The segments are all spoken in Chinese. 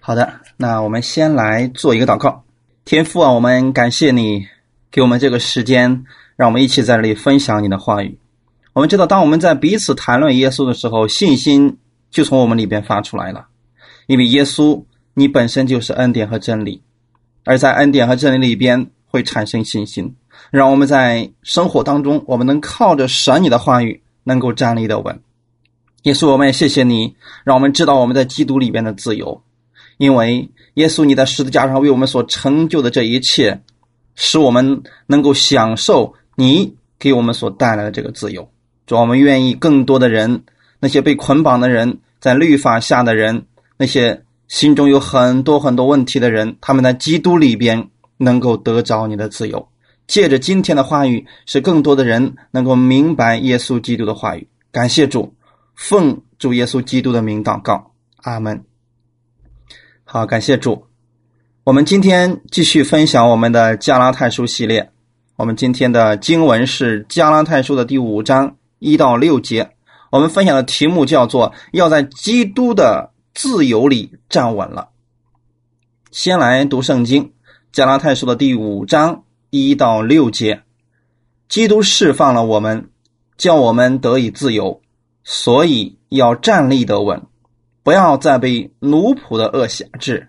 好的，那我们先来做一个祷告。天父啊，我们感谢你给我们这个时间，让我们一起在这里分享你的话语。我们知道，当我们在彼此谈论耶稣的时候，信心就从我们里边发出来了，因为耶稣你本身就是恩典和真理，而在恩典和真理里边会产生信心，让我们在生活当中，我们能靠着神你的话语能够站立的稳。耶稣，我们也谢谢你，让我们知道我们在基督里边的自由，因为耶稣你在十字架上为我们所成就的这一切，使我们能够享受你给我们所带来的这个自由。主，我们愿意更多的人，那些被捆绑的人，在律法下的人，那些心中有很多很多问题的人，他们在基督里边能够得着你的自由。借着今天的话语，使更多的人能够明白耶稣基督的话语。感谢主。奉主耶稣基督的名祷告，阿门。好，感谢主。我们今天继续分享我们的加拉太书系列。我们今天的经文是加拉太书的第五章一到六节。我们分享的题目叫做“要在基督的自由里站稳了”。先来读圣经，加拉太书的第五章一到六节。基督释放了我们，叫我们得以自由。所以要站立得稳，不要再被奴仆的恶辖制。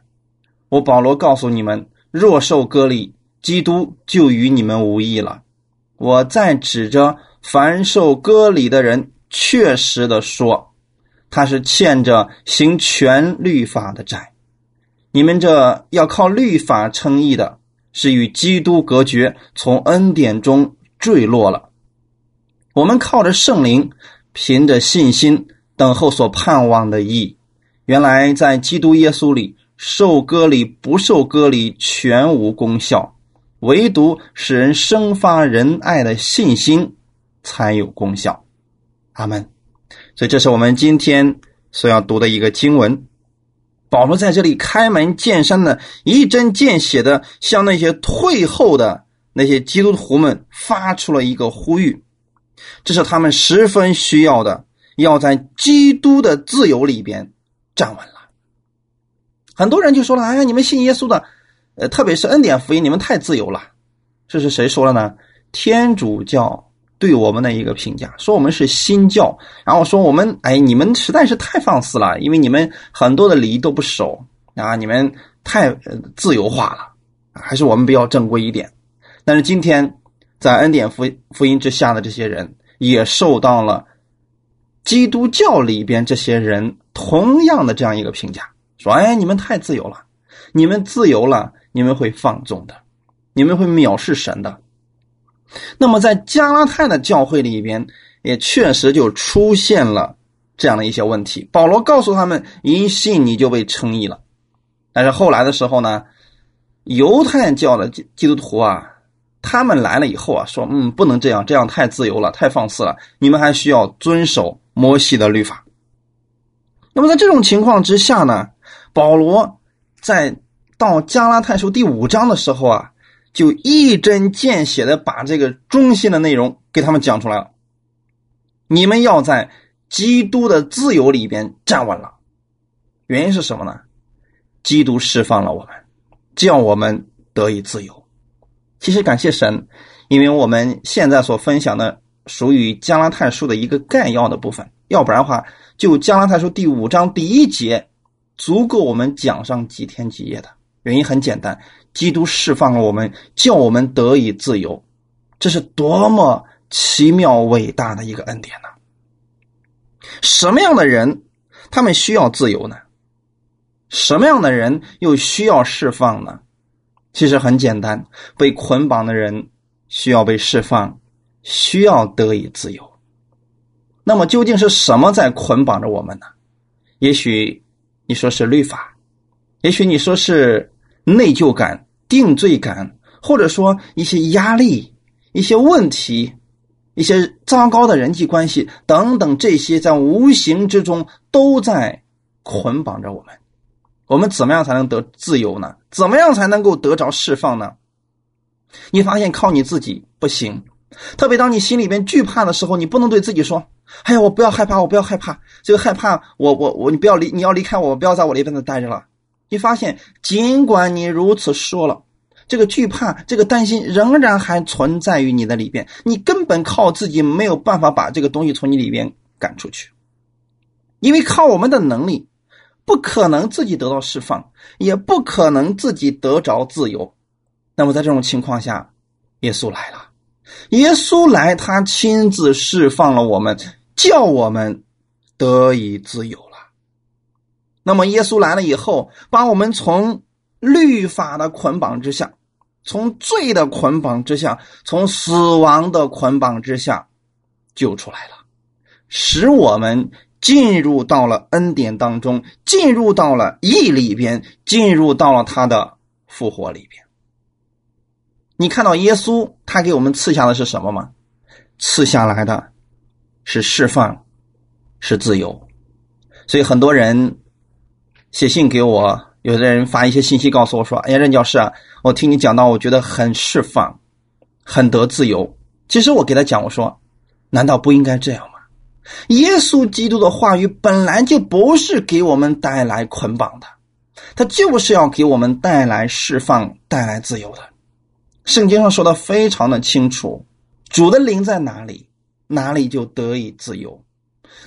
我保罗告诉你们：若受割礼，基督就与你们无异了。我在指着凡受割礼的人，确实的说，他是欠着行全律法的债。你们这要靠律法称义的，是与基督隔绝，从恩典中坠落了。我们靠着圣灵。凭着信心等候所盼望的义，原来在基督耶稣里受割礼不受割礼全无功效，唯独使人生发仁爱的信心才有功效。阿门。所以这是我们今天所要读的一个经文。保罗在这里开门见山的一针见血的向那些退后的那些基督徒们发出了一个呼吁。这是他们十分需要的，要在基督的自由里边站稳了。很多人就说了：“哎呀，你们信耶稣的，呃，特别是恩典福音，你们太自由了。”这是谁说了呢？天主教对我们的一个评价，说我们是新教，然后说我们，哎，你们实在是太放肆了，因为你们很多的礼仪都不守啊，你们太自由化了，还是我们比较正规一点。但是今天。在恩典福福音之下的这些人，也受到了基督教里边这些人同样的这样一个评价，说：“哎，你们太自由了，你们自由了，你们会放纵的，你们会藐视神的。”那么，在加拉太的教会里边，也确实就出现了这样的一些问题。保罗告诉他们：“一信你就被称义了。”但是后来的时候呢，犹太教的基基督徒啊。他们来了以后啊，说：“嗯，不能这样，这样太自由了，太放肆了。你们还需要遵守摩西的律法。”那么在这种情况之下呢，保罗在到加拉太书第五章的时候啊，就一针见血的把这个中心的内容给他们讲出来了。你们要在基督的自由里边站稳了。原因是什么呢？基督释放了我们，叫我们得以自由。其实感谢神，因为我们现在所分享的属于加拉太书的一个概要的部分，要不然的话，就加拉太书第五章第一节，足够我们讲上几天几夜的。原因很简单，基督释放了我们，叫我们得以自由，这是多么奇妙伟大的一个恩典呢？什么样的人，他们需要自由呢？什么样的人又需要释放呢？其实很简单，被捆绑的人需要被释放，需要得以自由。那么究竟是什么在捆绑着我们呢？也许你说是律法，也许你说是内疚感、定罪感，或者说一些压力、一些问题、一些糟糕的人际关系等等，这些在无形之中都在捆绑着我们。我们怎么样才能得自由呢？怎么样才能够得着释放呢？你发现靠你自己不行，特别当你心里边惧怕的时候，你不能对自己说：“哎呀，我不要害怕，我不要害怕，这个害怕，我我我，你不要离，你要离开我，不要在我里边再待着了。”你发现，尽管你如此说了，这个惧怕、这个担心仍然还存在于你的里边，你根本靠自己没有办法把这个东西从你里边赶出去，因为靠我们的能力，不可能自己得到释放，也不可能自己得着自由。那么在这种情况下，耶稣来了，耶稣来，他亲自释放了我们，叫我们得以自由了。那么，耶稣来了以后，把我们从律法的捆绑之下，从罪的捆绑之下，从死亡的捆绑之下救出来了，使我们进入到了恩典当中，进入到了义里边，进入到了他的复活里边。你看到耶稣他给我们赐下的是什么吗？赐下来的是释放，是自由。所以很多人。写信给我，有的人发一些信息告诉我说：“哎呀，任教师啊，我听你讲到，我觉得很释放，很得自由。”其实我给他讲，我说：“难道不应该这样吗？耶稣基督的话语本来就不是给我们带来捆绑的，他就是要给我们带来释放、带来自由的。圣经上说的非常的清楚，主的灵在哪里，哪里就得以自由。”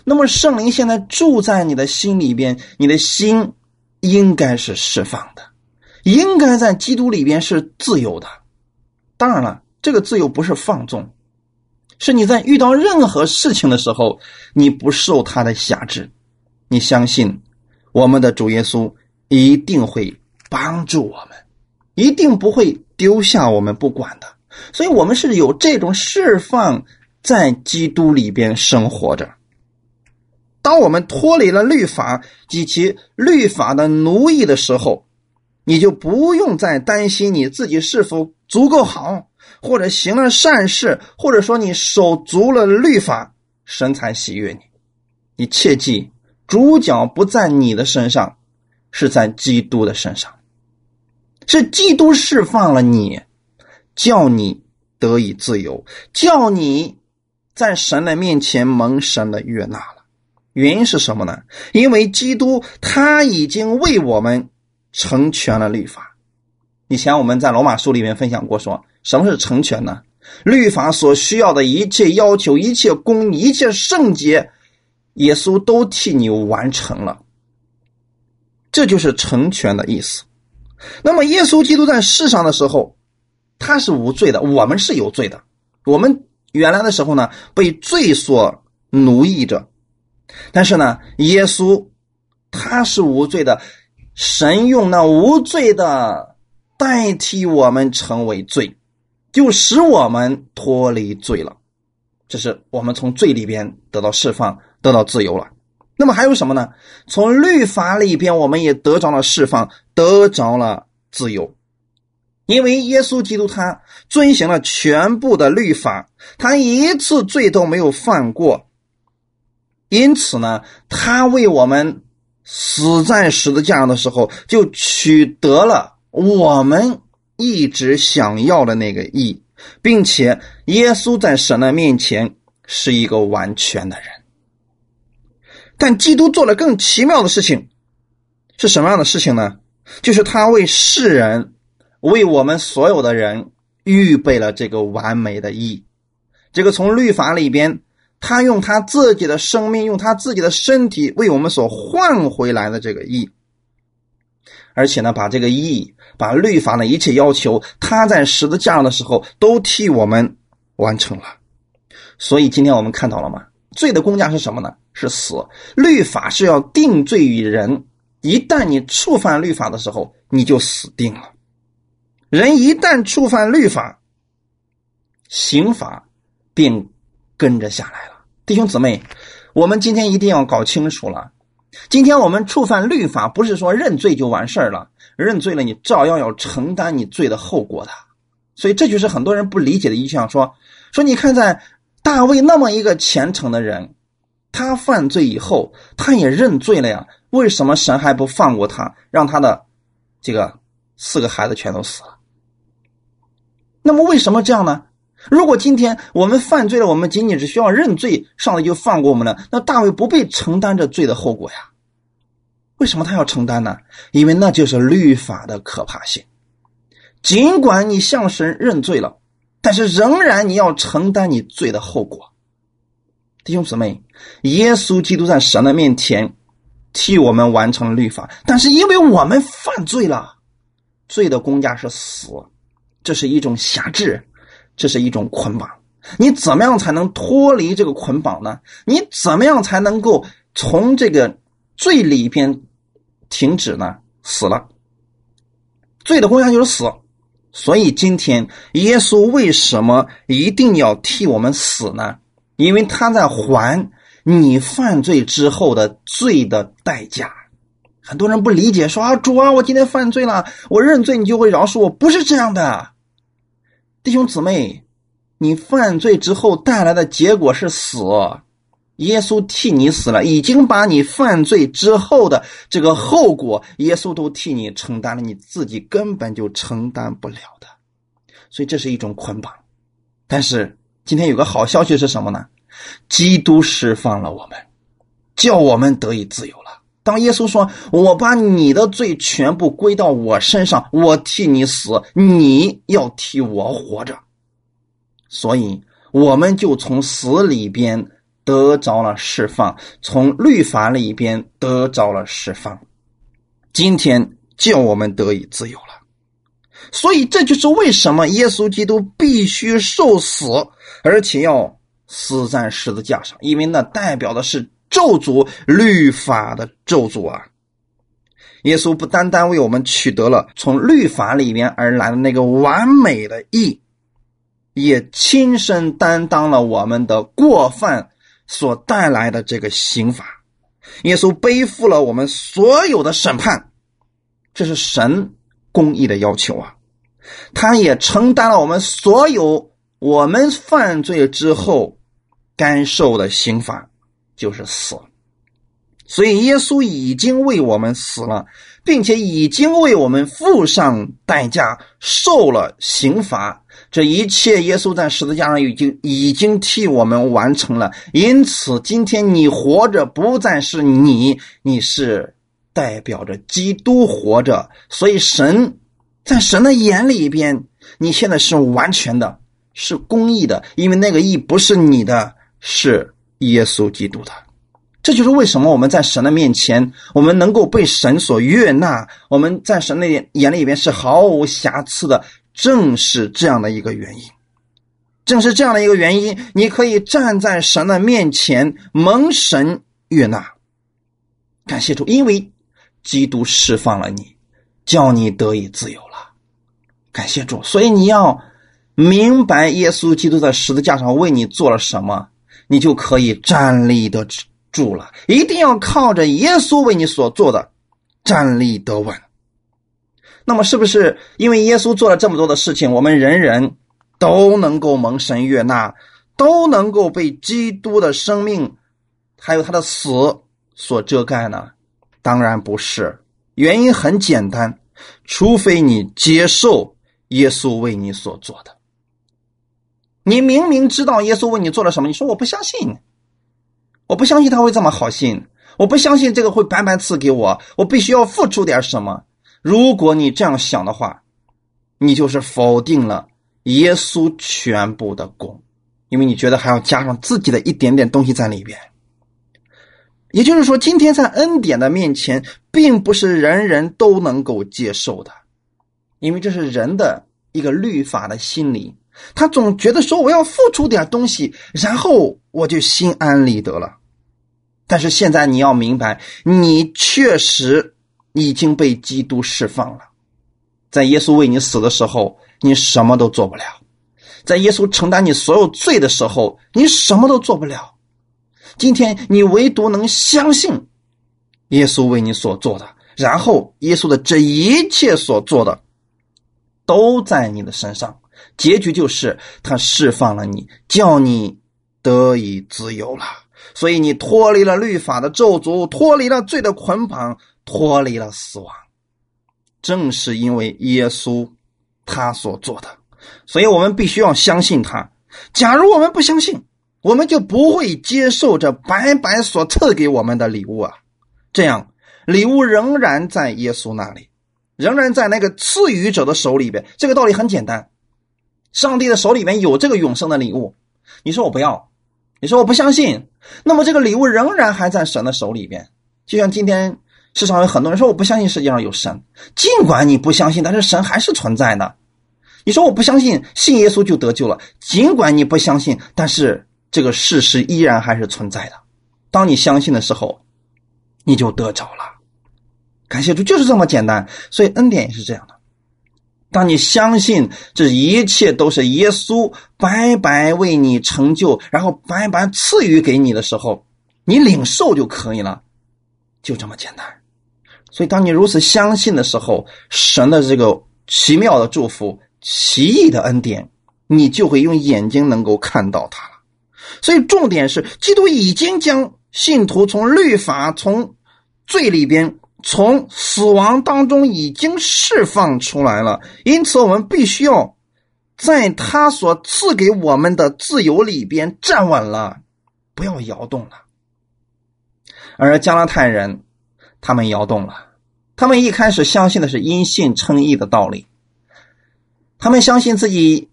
那么圣灵现在住在你的心里边，你的心应该是释放的，应该在基督里边是自由的。当然了，这个自由不是放纵，是你在遇到任何事情的时候，你不受他的辖制，你相信我们的主耶稣一定会帮助我们，一定不会丢下我们不管的。所以，我们是有这种释放，在基督里边生活着。当我们脱离了律法及其律法的奴役的时候，你就不用再担心你自己是否足够好，或者行了善事，或者说你守足了律法，神才喜悦你。你切记，主角不在你的身上，是在基督的身上，是基督释放了你，叫你得以自由，叫你在神的面前蒙神的悦纳了。原因是什么呢？因为基督他已经为我们成全了律法。以前我们在罗马书里面分享过，说什么是成全呢？律法所需要的一切要求、一切公、一切圣洁，耶稣都替你完成了。这就是成全的意思。那么，耶稣基督在世上的时候，他是无罪的，我们是有罪的。我们原来的时候呢，被罪所奴役着。但是呢，耶稣他是无罪的，神用那无罪的代替我们成为罪，就使我们脱离罪了。这是我们从罪里边得到释放，得到自由了。那么还有什么呢？从律法里边，我们也得着了释放，得着了自由。因为耶稣基督他遵行了全部的律法，他一次罪都没有犯过。因此呢，他为我们死在十字架上的时候，就取得了我们一直想要的那个义，并且耶稣在神的面前是一个完全的人。但基督做了更奇妙的事情，是什么样的事情呢？就是他为世人，为我们所有的人预备了这个完美的义，这个从律法里边。他用他自己的生命，用他自己的身体为我们所换回来的这个义，而且呢，把这个义，把律法的一切要求，他在十字架上的时候都替我们完成了。所以今天我们看到了吗？罪的公价是什么呢？是死。律法是要定罪于人，一旦你触犯律法的时候，你就死定了。人一旦触犯律法，刑罚便。跟着下来了，弟兄姊妹，我们今天一定要搞清楚了。今天我们触犯律法，不是说认罪就完事儿了，认罪了你照样要承担你罪的后果的。所以这就是很多人不理解的一项，说说你看，在大卫那么一个虔诚的人，他犯罪以后，他也认罪了呀，为什么神还不放过他，让他的这个四个孩子全都死了？那么为什么这样呢？如果今天我们犯罪了，我们仅仅是需要认罪，上帝就放过我们了，那大卫不必承担着罪的后果呀。为什么他要承担呢？因为那就是律法的可怕性。尽管你向神认罪了，但是仍然你要承担你罪的后果。弟兄姊妹，耶稣基督在神的面前替我们完成了律法，但是因为我们犯罪了，罪的公价是死，这是一种辖制，这是一种捆绑。你怎么样才能脱离这个捆绑呢？你怎么样才能够从这个罪里边停止呢？死了，罪的公价就是死。所以今天耶稣为什么一定要替我们死呢？因为他在还你犯罪之后的罪的代价。很多人不理解，说啊，主啊，我今天犯罪了，我认罪，你就会饶恕我。不是这样的，弟兄姊妹，你犯罪之后带来的结果是死，耶稣替你死了，已经把你犯罪之后的这个后果，耶稣都替你承担了，你自己根本就承担不了的。所以这是一种捆绑，但是。今天有个好消息是什么呢？基督释放了我们，叫我们得以自由了。当耶稣说：“我把你的罪全部归到我身上，我替你死，你要替我活着。”所以，我们就从死里边得着了释放，从律法里边得着了释放。今天叫我们得以自由了。所以，这就是为什么耶稣基督必须受死，而且要死在十字架上，因为那代表的是咒诅律法的咒诅啊！耶稣不单单为我们取得了从律法里面而来的那个完美的义，也亲身担当了我们的过犯所带来的这个刑罚。耶稣背负了我们所有的审判，这是神公义的要求啊！他也承担了我们所有我们犯罪之后该受的刑罚，就是死。所以耶稣已经为我们死了，并且已经为我们付上代价，受了刑罚。这一切，耶稣在十字架上已经已经替我们完成了。因此，今天你活着不再是你，你是代表着基督活着。所以神。在神的眼里边，你现在是完全的，是公义的，因为那个义不是你的，是耶稣基督的。这就是为什么我们在神的面前，我们能够被神所悦纳，我们在神的眼眼里边是毫无瑕疵的，正是这样的一个原因。正是这样的一个原因，你可以站在神的面前蒙神悦纳。感谢主，因为基督释放了你。叫你得以自由了，感谢主。所以你要明白耶稣基督在十字架上为你做了什么，你就可以站立得住了。一定要靠着耶稣为你所做的站立得稳。那么，是不是因为耶稣做了这么多的事情，我们人人都能够蒙神悦纳，都能够被基督的生命还有他的死所遮盖呢？当然不是，原因很简单。除非你接受耶稣为你所做的，你明明知道耶稣为你做了什么，你说我不相信，我不相信他会这么好心，我不相信这个会白白赐给我，我必须要付出点什么。如果你这样想的话，你就是否定了耶稣全部的功，因为你觉得还要加上自己的一点点东西在里边。也就是说，今天在恩典的面前，并不是人人都能够接受的，因为这是人的一个律法的心理，他总觉得说我要付出点东西，然后我就心安理得了。但是现在你要明白，你确实已经被基督释放了，在耶稣为你死的时候，你什么都做不了；在耶稣承担你所有罪的时候，你什么都做不了。今天你唯独能相信耶稣为你所做的，然后耶稣的这一切所做的都在你的身上，结局就是他释放了你，叫你得以自由了。所以你脱离了律法的咒诅，脱离了罪的捆绑，脱离了死亡，正是因为耶稣他所做的。所以我们必须要相信他。假如我们不相信，我们就不会接受这白白所赐给我们的礼物啊！这样，礼物仍然在耶稣那里，仍然在那个赐予者的手里边。这个道理很简单，上帝的手里面有这个永生的礼物。你说我不要，你说我不相信，那么这个礼物仍然还在神的手里边。就像今天世上有很多人说我不相信世界上有神，尽管你不相信，但是神还是存在的。你说我不相信，信耶稣就得救了，尽管你不相信，但是这个事实依然还是存在的。当你相信的时候，你就得着了。感谢主，就是这么简单。所以恩典也是这样的。当你相信这一切都是耶稣白白为你成就，然后白白赐予给你的时候，你领受就可以了，就这么简单。所以，当你如此相信的时候，神的这个奇妙的祝福、奇异的恩典，你就会用眼睛能够看到它了。所以，重点是，基督已经将信徒从律法、从罪里边。从死亡当中已经释放出来了，因此我们必须要在他所赐给我们的自由里边站稳了，不要摇动了。而加拉太人，他们摇动了，他们一开始相信的是因信称义的道理，他们相信自己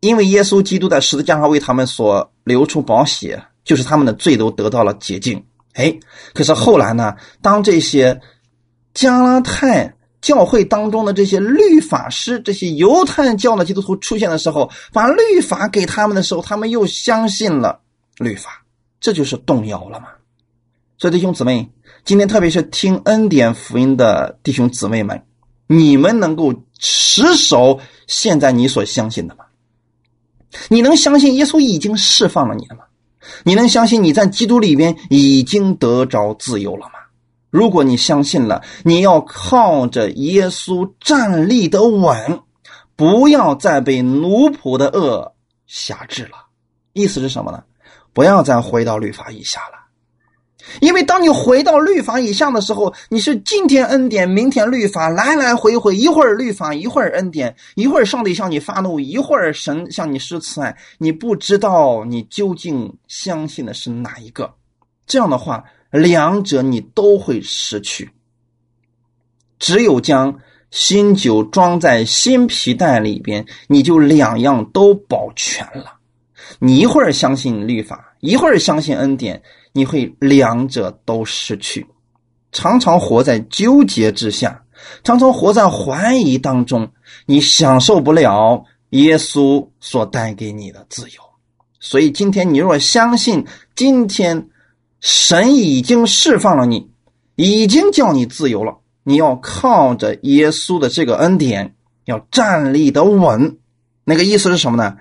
因为耶稣基督在十字架上为他们所流出宝血，就是他们的罪都得到了洁净。哎，可是后来呢，当这些加拉太教会当中的这些律法师、这些犹太教的基督徒出现的时候，把律法给他们的时候，他们又相信了律法，这就是动摇了嘛。所以弟兄姊妹，今天特别是听恩典福音的弟兄姊妹们，你们能够持守现在你所相信的吗？你能相信耶稣已经释放了你了吗？你能相信你在基督里边已经得着自由了吗？如果你相信了，你要靠着耶稣站立的稳，不要再被奴仆的恶辖制了。意思是什么呢？不要再回到律法以下了。因为当你回到律法以下的时候，你是今天恩典，明天律法，来来回回，一会儿律法，一会儿恩典，一会儿上帝向你发怒，一会儿神向你施慈爱，你不知道你究竟相信的是哪一个。这样的话。两者你都会失去，只有将新酒装在新皮袋里边，你就两样都保全了。你一会儿相信律法，一会儿相信恩典，你会两者都失去，常常活在纠结之下，常常活在怀疑当中，你享受不了耶稣所带给你的自由。所以今天你若相信今天。神已经释放了你，已经叫你自由了。你要靠着耶稣的这个恩典，要站立的稳。那个意思是什么呢？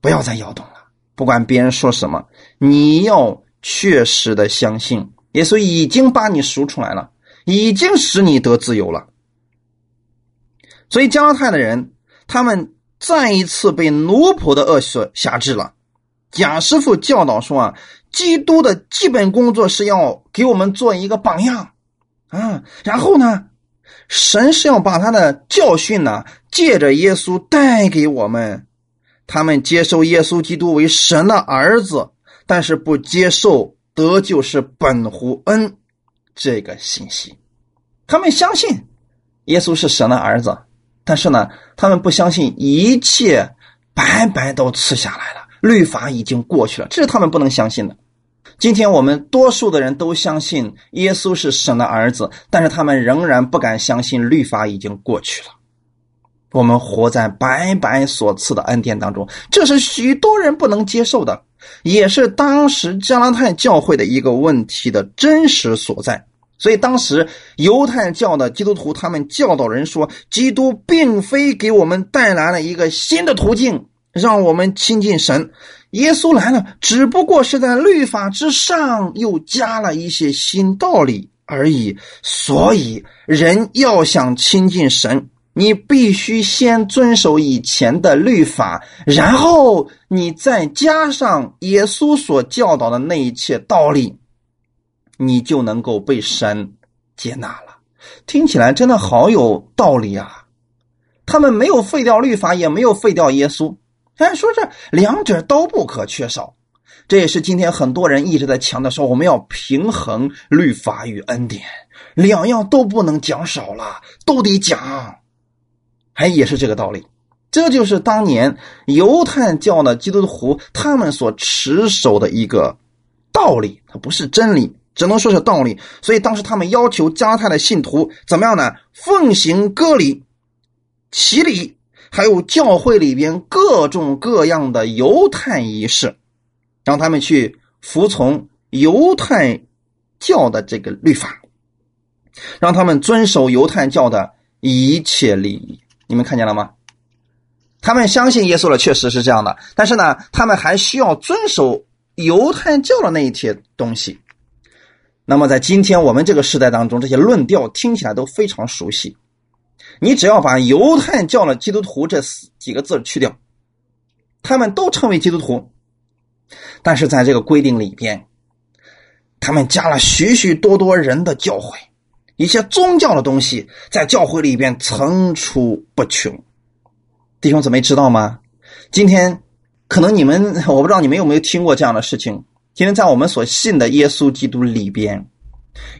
不要再摇动了。不管别人说什么，你要确实的相信耶稣已经把你赎出来了，已经使你得自由了。所以加拉太的人，他们再一次被奴仆的恶所辖制了。贾师傅教导说啊。基督的基本工作是要给我们做一个榜样，啊，然后呢，神是要把他的教训呢，借着耶稣带给我们。他们接受耶稣基督为神的儿子，但是不接受得救是本乎恩这个信息。他们相信耶稣是神的儿子，但是呢，他们不相信一切白白都赐下来了，律法已经过去了，这是他们不能相信的。今天我们多数的人都相信耶稣是神的儿子，但是他们仍然不敢相信律法已经过去了。我们活在白白所赐的恩典当中，这是许多人不能接受的，也是当时加拉太教会的一个问题的真实所在。所以当时犹太教的基督徒他们教导人说，基督并非给我们带来了一个新的途径，让我们亲近神。耶稣来了，只不过是在律法之上又加了一些新道理而已。所以，人要想亲近神，你必须先遵守以前的律法，然后你再加上耶稣所教导的那一切道理，你就能够被神接纳了。听起来真的好有道理啊！他们没有废掉律法，也没有废掉耶稣。哎，说这两者都不可缺少，这也是今天很多人一直在强调说，我们要平衡律法与恩典，两样都不能讲少了，都得讲。还也是这个道理，这就是当年犹太教的基督徒他们所持守的一个道理，它不是真理，只能说是道理。所以当时他们要求加泰的信徒怎么样呢？奉行割礼、洗礼，还有教会里边各种各样的犹太仪式，让他们去服从犹太教的这个律法，让他们遵守犹太教的一切礼仪。你们看见了吗？他们相信耶稣了，确实是这样的。但是呢，他们还需要遵守犹太教的那一些东西。那么，在今天我们这个时代当中，这些论调听起来都非常熟悉。你只要把“犹太教的基督徒”这四几个字去掉，他们都称为基督徒。但是在这个规定里边，他们加了许许多多人的教诲。一些宗教的东西在教会里边层出不穷，弟兄姊妹知道吗？今天可能你们我不知道你们有没有听过这样的事情。今天在我们所信的耶稣基督里边，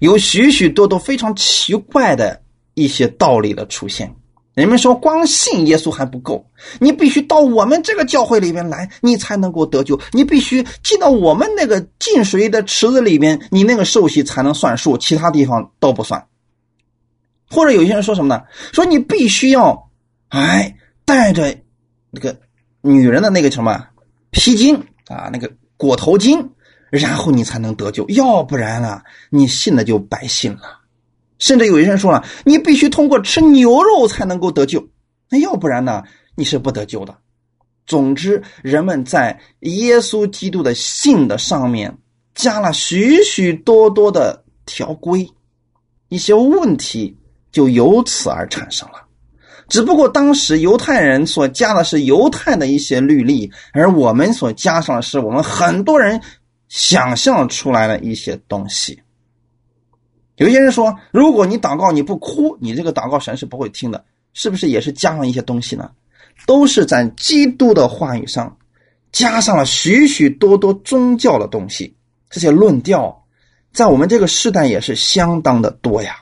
有许许多多非常奇怪的一些道理的出现。人们说，光信耶稣还不够，你必须到我们这个教会里边来，你才能够得救。你必须进到我们那个进水的池子里边，你那个受洗才能算数，其他地方都不算。或者有些人说什么呢？说你必须要，哎，带着那个女人的那个什么披巾啊，那个裹头巾，然后你才能得救，要不然啊，你信了就白信了。甚至有些人说了，你必须通过吃牛肉才能够得救，那要不然呢，你是不得救的。总之，人们在耶稣基督的信的上面加了许许多多的条规，一些问题就由此而产生了。只不过当时犹太人所加的是犹太的一些律例，而我们所加上的是我们很多人想象出来的一些东西。有些人说，如果你祷告你不哭，你这个祷告神是不会听的，是不是也是加上一些东西呢？都是在基督的话语上加上了许许多多宗教的东西，这些论调在我们这个时代也是相当的多呀。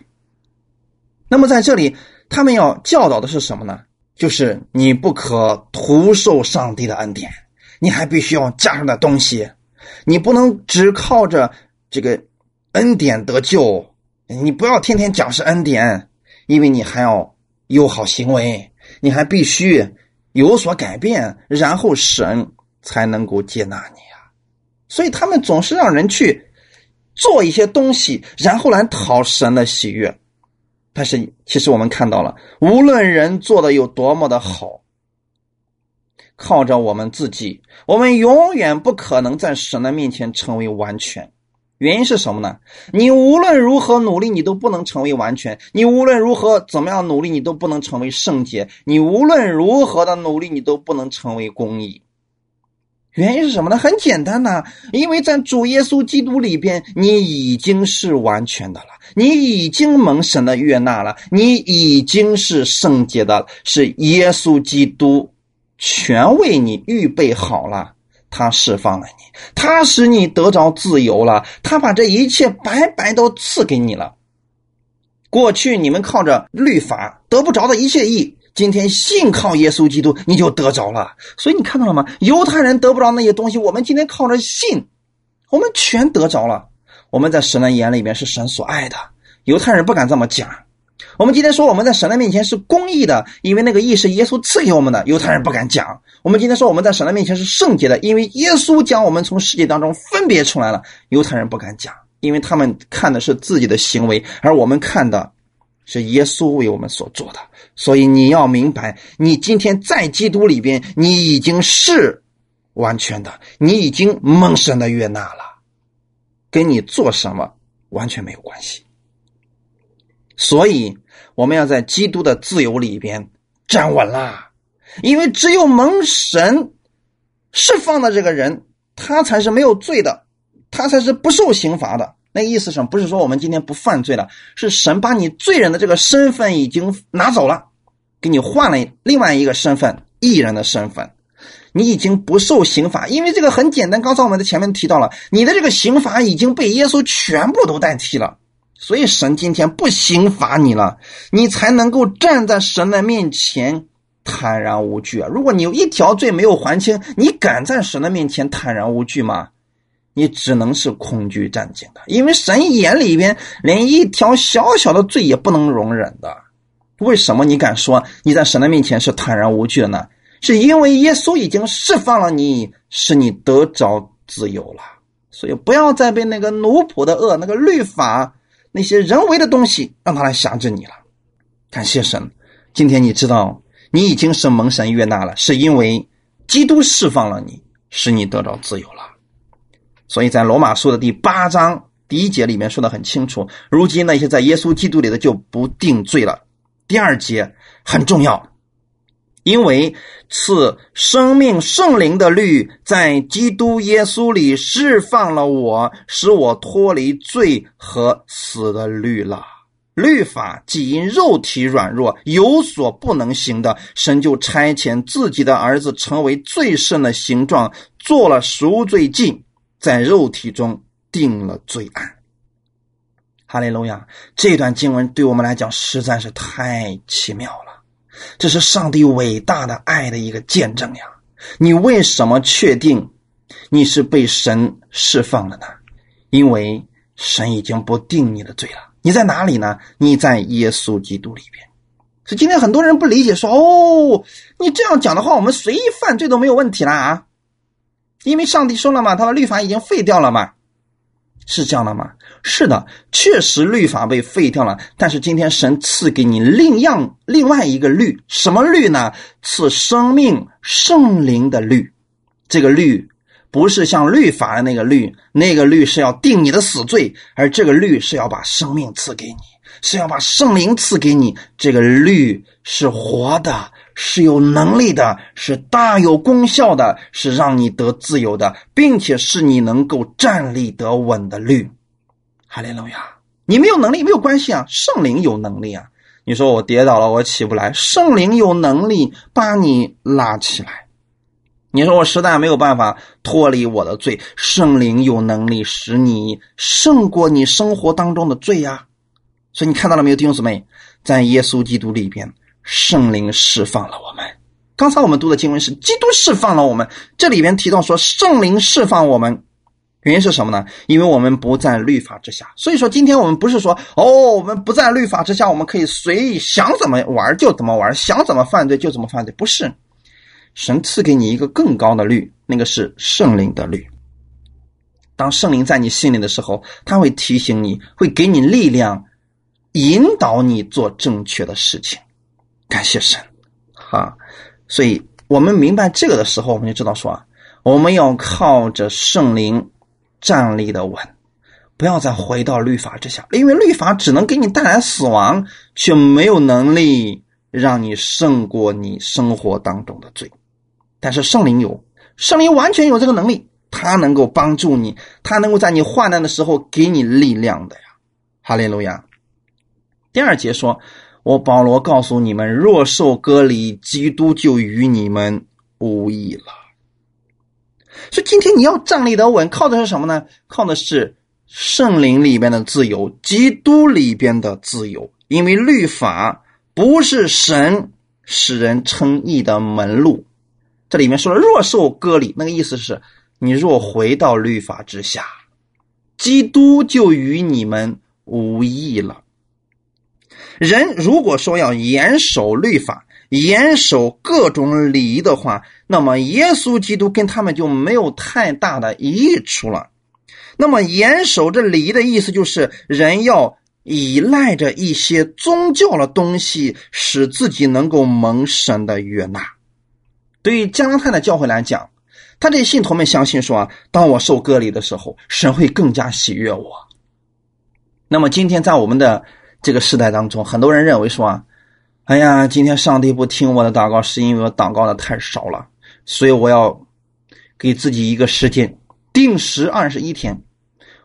那么在这里，他们要教导的是什么呢？就是你不可徒受上帝的恩典，你还必须要加上的东西，你不能只靠着这个恩典得救。你不要天天讲是恩典，因为你还要有好行为，你还必须有所改变，然后神才能够接纳你啊。所以他们总是让人去做一些东西，然后来讨神的喜悦。但是其实我们看到了，无论人做的有多么的好，靠着我们自己，我们永远不可能在神的面前成为完全。原因是什么呢？你无论如何努力，你都不能成为完全；你无论如何怎么样努力，你都不能成为圣洁；你无论如何的努力，你都不能成为公义。原因是什么呢？很简单呐，因为在主耶稣基督里边，你已经是完全的了，你已经蒙神的悦纳了，你已经是圣洁的，是耶稣基督全为你预备好了。他释放了你，他使你得着自由了，他把这一切白白都赐给你了。过去你们靠着律法得不着的一切义，今天信靠耶稣基督，你就得着了。所以你看到了吗？犹太人得不着那些东西，我们今天靠着信，我们全得着了。我们在神的眼里面是神所爱的，犹太人不敢这么讲。我们今天说我们在神的面前是公义的，因为那个义是耶稣赐给我们的。犹太人不敢讲。我们今天说我们在神的面前是圣洁的，因为耶稣将我们从世界当中分别出来了。犹太人不敢讲，因为他们看的是自己的行为，而我们看的是耶稣为我们所做的。所以你要明白，你今天在基督里边，你已经是完全的，你已经蒙神的悦纳了，跟你做什么完全没有关系。所以。我们要在基督的自由里边站稳了，因为只有蒙神释放的这个人，他才是没有罪的，他才是不受刑罚的。那意思是？不是说我们今天不犯罪了，是神把你罪人的这个身份已经拿走了，给你换了另外一个身份，艺人的身份，你已经不受刑罚。因为这个很简单，刚才我们在前面提到了，你的这个刑罚已经被耶稣全部都代替了。所以神今天不刑罚你了，你才能够站在神的面前坦然无惧啊！如果你有一条罪没有还清，你敢在神的面前坦然无惧吗？你只能是恐惧战惊的，因为神眼里边连一条小小的罪也不能容忍的。为什么你敢说你在神的面前是坦然无惧的呢？是因为耶稣已经释放了你，使你得着自由了。所以不要再被那个奴仆的恶、那个律法。那些人为的东西让他来辖制你了，感谢神，今天你知道你已经是蒙神悦纳了，是因为基督释放了你，使你得到自由了。所以在罗马书的第八章第一节里面说的很清楚，如今那些在耶稣基督里的就不定罪了。第二节很重要。因为赐生命圣灵的律在基督耶稣里释放了我，使我脱离罪和死的律了。律法既因肉体软弱有所不能行的，神就差遣自己的儿子成为最圣的形状，做了赎罪祭，在肉体中定了罪案。哈利路亚！这段经文对我们来讲实在是太奇妙了。这是上帝伟大的爱的一个见证呀！你为什么确定你是被神释放了呢？因为神已经不定你的罪了。你在哪里呢？你在耶稣基督里边。是今天很多人不理解，说：“哦，你这样讲的话，我们随意犯罪都没有问题了啊？因为上帝说了嘛，他的律法已经废掉了嘛。”是这样的吗？是的，确实律法被废掉了。但是今天神赐给你另样另外一个律，什么律呢？赐生命圣灵的律。这个律不是像律法的那个律，那个律是要定你的死罪，而这个律是要把生命赐给你，是要把圣灵赐给你。这个律是活的。是有能力的，是大有功效的，是让你得自由的，并且是你能够站立得稳的律。哈利路亚！你没有能力没有关系啊，圣灵有能力啊。你说我跌倒了，我起不来，圣灵有能力把你拉起来。你说我实在没有办法脱离我的罪，圣灵有能力使你胜过你生活当中的罪呀。所以你看到了没有，弟兄姊妹，在耶稣基督里边。圣灵释放了我们。刚才我们读的经文是基督释放了我们。这里边提到说圣灵释放我们，原因是什么呢？因为我们不在律法之下。所以说今天我们不是说哦，我们不在律法之下，我们可以随意想怎么玩就怎么玩，想怎么犯罪就怎么犯罪。不是，神赐给你一个更高的律，那个是圣灵的律。当圣灵在你心里的时候，他会提醒你，会给你力量，引导你做正确的事情。感谢神，哈，所以我们明白这个的时候，我们就知道说啊，我们要靠着圣灵站立的稳，不要再回到律法之下，因为律法只能给你带来死亡，却没有能力让你胜过你生活当中的罪。但是圣灵有，圣灵完全有这个能力，他能够帮助你，他能够在你患难的时候给你力量的呀。哈利路亚。第二节说。我保罗告诉你们：若受割礼，基督就与你们无异了。所以今天你要站立得稳，靠的是什么呢？靠的是圣灵里边的自由，基督里边的自由。因为律法不是神使人称义的门路。这里面说了，若受割礼，那个意思是你若回到律法之下，基督就与你们无异了。人如果说要严守律法、严守各种礼仪的话，那么耶稣基督跟他们就没有太大的益处了。那么严守这礼仪的意思就是，人要依赖着一些宗教的东西，使自己能够蒙神的悦纳。对于加拉太的教会来讲，他这信徒们相信说啊，当我受割礼的时候，神会更加喜悦我。那么今天在我们的。这个时代当中，很多人认为说啊，哎呀，今天上帝不听我的祷告，是因为我祷告的太少了，所以我要给自己一个时间，定时二十一天，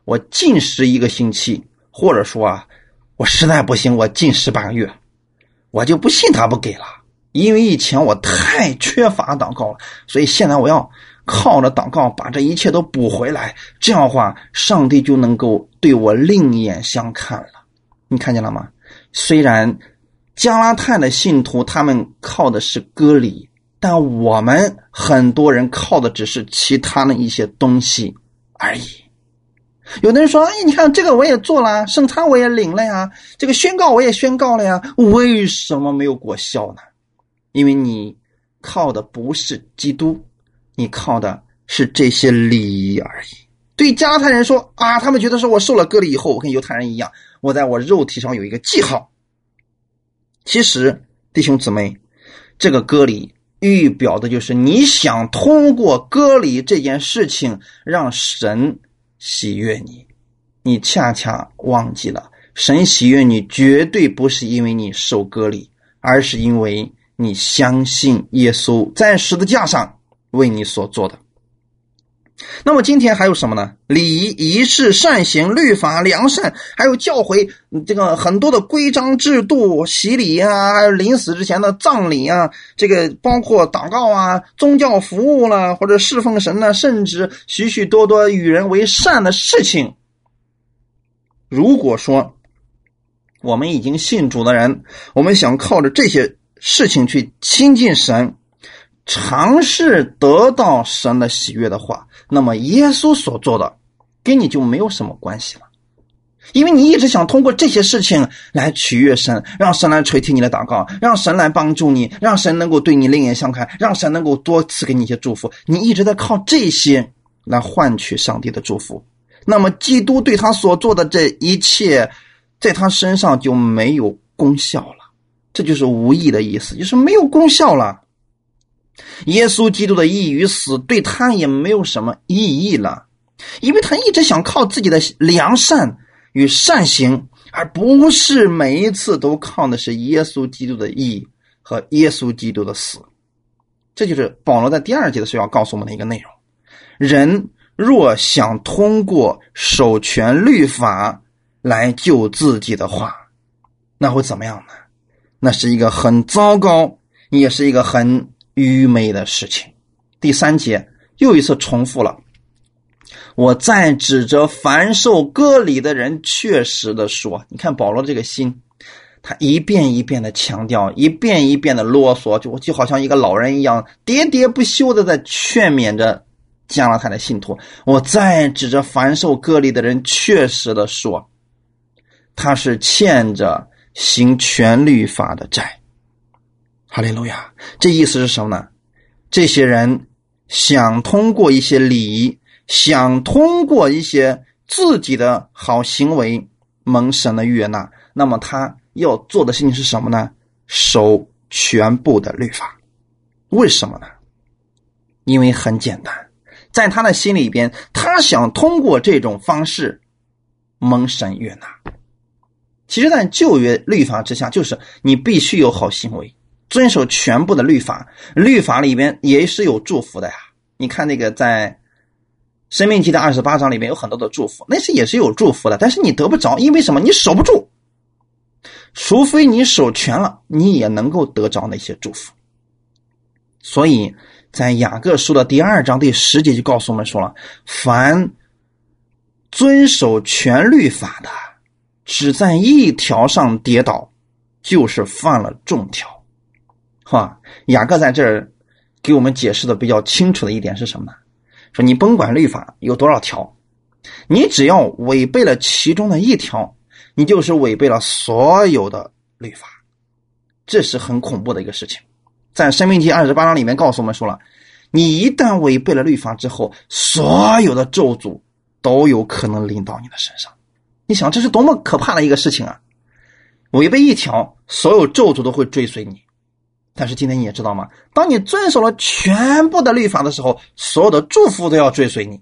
我禁食一个星期，或者说啊，我实在不行，我禁食半个月，我就不信他不给了，因为以前我太缺乏祷告了，所以现在我要靠着祷告把这一切都补回来，这样的话，上帝就能够对我另眼相看了。你看见了吗？虽然加拉太的信徒他们靠的是割礼，但我们很多人靠的只是其他的一些东西而已。有的人说：“哎，你看这个我也做了，圣餐我也领了呀，这个宣告我也宣告了呀，为什么没有果效呢？因为你靠的不是基督，你靠的是这些礼仪而已。”对加太人说：“啊，他们觉得说我受了割礼以后，我跟犹太人一样，我在我肉体上有一个记号。其实，弟兄姊妹，这个割礼预表的就是你想通过割礼这件事情让神。”喜悦你，你恰恰忘记了，神喜悦你绝对不是因为你受割礼，而是因为你相信耶稣在十字架上为你所做的。那么今天还有什么呢？礼仪、仪式、善行、律法、良善，还有教诲，这个很多的规章制度、洗礼啊，还有临死之前的葬礼啊，这个包括祷告啊、宗教服务了，或者侍奉神呢，甚至许许多多与人为善的事情。如果说我们已经信主的人，我们想靠着这些事情去亲近神。尝试得到神的喜悦的话，那么耶稣所做的跟你就没有什么关系了，因为你一直想通过这些事情来取悦神，让神来垂听你的祷告，让神来帮助你，让神能够对你另眼相看，让神能够多赐给你一些祝福。你一直在靠这些来换取上帝的祝福，那么基督对他所做的这一切，在他身上就没有功效了。这就是无益的意思，就是没有功效了。耶稣基督的义与死对他也没有什么意义了，因为他一直想靠自己的良善与善行，而不是每一次都靠的是耶稣基督的义和耶稣基督的死。这就是保罗在第二节的时候要告诉我们的一个内容：人若想通过守全律法来救自己的话，那会怎么样呢？那是一个很糟糕，也是一个很。愚昧的事情。第三节又一次重复了。我在指着凡受割礼的人确实的说，你看保罗这个心，他一遍一遍的强调，一遍一遍的啰嗦，就就好像一个老人一样，喋喋不休的在劝勉着加拉太的信徒。我在指着凡受割礼的人确实的说，他是欠着行全律法的债。哈利路亚，这意思是什么呢？这些人想通过一些礼仪，想通过一些自己的好行为蒙神的悦纳，那么他要做的事情是什么呢？守全部的律法。为什么呢？因为很简单，在他的心里边，他想通过这种方式蒙神悦纳。其实，在旧约律法之下，就是你必须有好行为。遵守全部的律法，律法里边也是有祝福的呀。你看那个在《生命记》的二十八章里面有很多的祝福，那是也是有祝福的，但是你得不着，因为什么？你守不住。除非你守全了，你也能够得着那些祝福。所以在雅各书的第二章第十节就告诉我们说了：凡遵守全律法的，只在一条上跌倒，就是犯了重条。哈，雅各在这儿给我们解释的比较清楚的一点是什么呢？说你甭管律法有多少条，你只要违背了其中的一条，你就是违背了所有的律法，这是很恐怖的一个事情。在《生命记》二十八章里面告诉我们说了，你一旦违背了律法之后，所有的咒诅都有可能临到你的身上。你想这是多么可怕的一个事情啊！违背一条，所有咒诅都会追随你。但是今天你也知道吗？当你遵守了全部的律法的时候，所有的祝福都要追随你。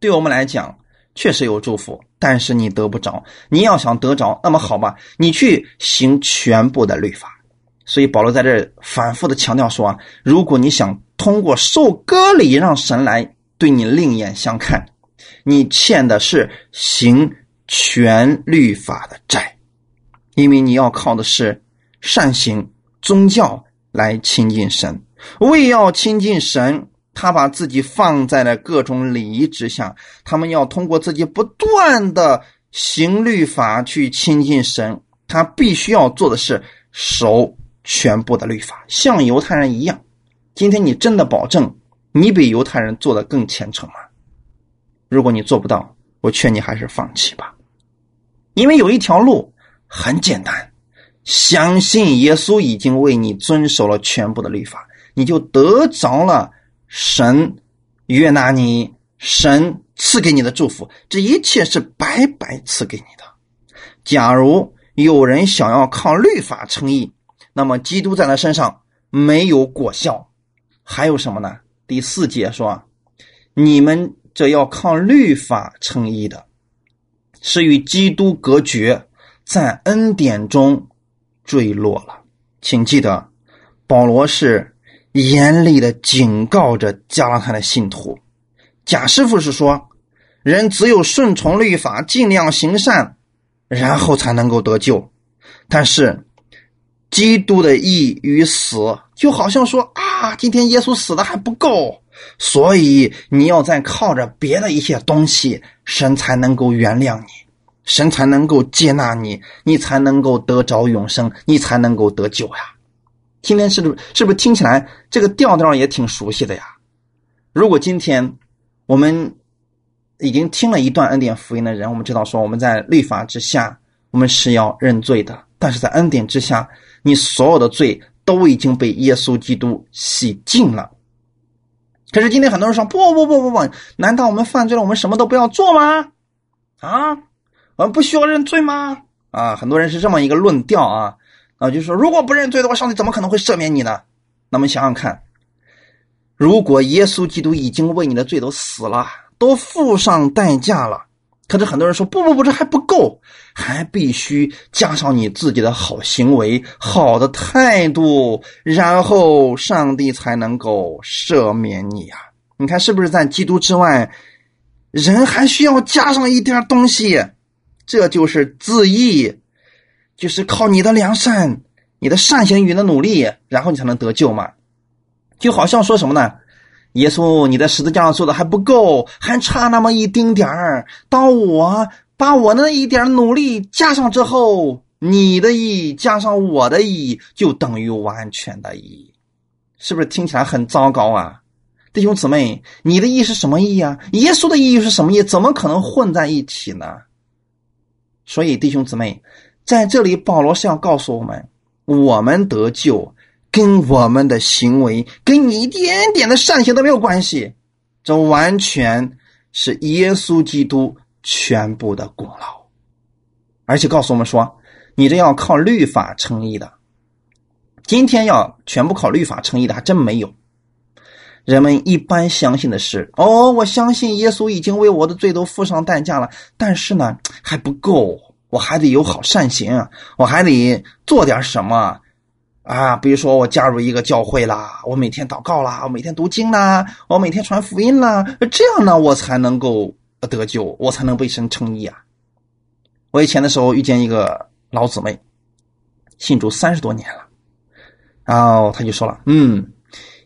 对我们来讲，确实有祝福，但是你得不着。你要想得着，那么好吧，你去行全部的律法。所以保罗在这反复的强调说啊，如果你想通过受割礼让神来对你另眼相看，你欠的是行全律法的债，因为你要靠的是善行。宗教来亲近神，为要亲近神，他把自己放在了各种礼仪之下。他们要通过自己不断的行律法去亲近神，他必须要做的是守全部的律法，像犹太人一样。今天你真的保证你比犹太人做的更虔诚吗？如果你做不到，我劝你还是放弃吧，因为有一条路很简单，相信耶稣已经为你遵守了全部的律法，你就得着了神悦纳你，神赐给你的祝福，这一切是白白赐给你的。假如有人想要靠律法称义，那么基督在他身上没有果效，还有什么呢？第四节说，你们。这要靠律法称义的，是与基督隔绝，在恩典中坠落了。请记得，保罗是严厉的警告着加拉太的信徒。贾师傅是说，人只有顺从律法，尽量行善，然后才能够得救。但是，基督的义与死，就好像说啊，今天耶稣死的还不够。所以你要再靠着别的一些东西，神才能够原谅你，神才能够接纳你，你才能够得着永生，你才能够得救呀。今天是不是是不是听起来这个调调也挺熟悉的呀？如果今天我们已经听了一段恩典福音的人，我们知道说我们在律法之下，我们是要认罪的；但是在恩典之下，你所有的罪都已经被耶稣基督洗净了。可是今天很多人说不不不不不，难道我们犯罪了，我们什么都不要做吗？啊，我们不需要认罪吗？啊，很多人是这么一个论调啊啊，就是说如果不认罪的话，上帝怎么可能会赦免你呢？那么想想看，如果耶稣基督已经为你的罪都死了，都付上代价了。可是很多人说不不不，这还不够，还必须加上你自己的好行为、好的态度，然后上帝才能够赦免你呀！你看是不是在基督之外，人还需要加上一点东西？这就是自义，就是靠你的良善、你的善行与的努力，然后你才能得救嘛？就好像说什么呢？耶稣，你在十字架上做的还不够，还差那么一丁点儿。当我把我那一点努力加上之后，你的义加上我的义，就等于完全的义，是不是听起来很糟糕啊？弟兄姊妹，你的义是什么义啊？耶稣的义又是什么义？怎么可能混在一起呢？所以，弟兄姊妹，在这里，保罗是要告诉我们：我们得救。跟我们的行为，跟你一点点的善行都没有关系，这完全是耶稣基督全部的功劳。而且告诉我们说，你这要靠律法称义的，今天要全部靠律法称义的还真没有。人们一般相信的是，哦，我相信耶稣已经为我的罪都付上代价了，但是呢还不够，我还得有好善行，我还得做点什么。啊，比如说我加入一个教会啦，我每天祷告啦，我每天读经啦，我每天传福音啦，这样呢，我才能够得救，我才能被神称义啊。我以前的时候遇见一个老姊妹，信主三十多年了，然后他就说了：“嗯，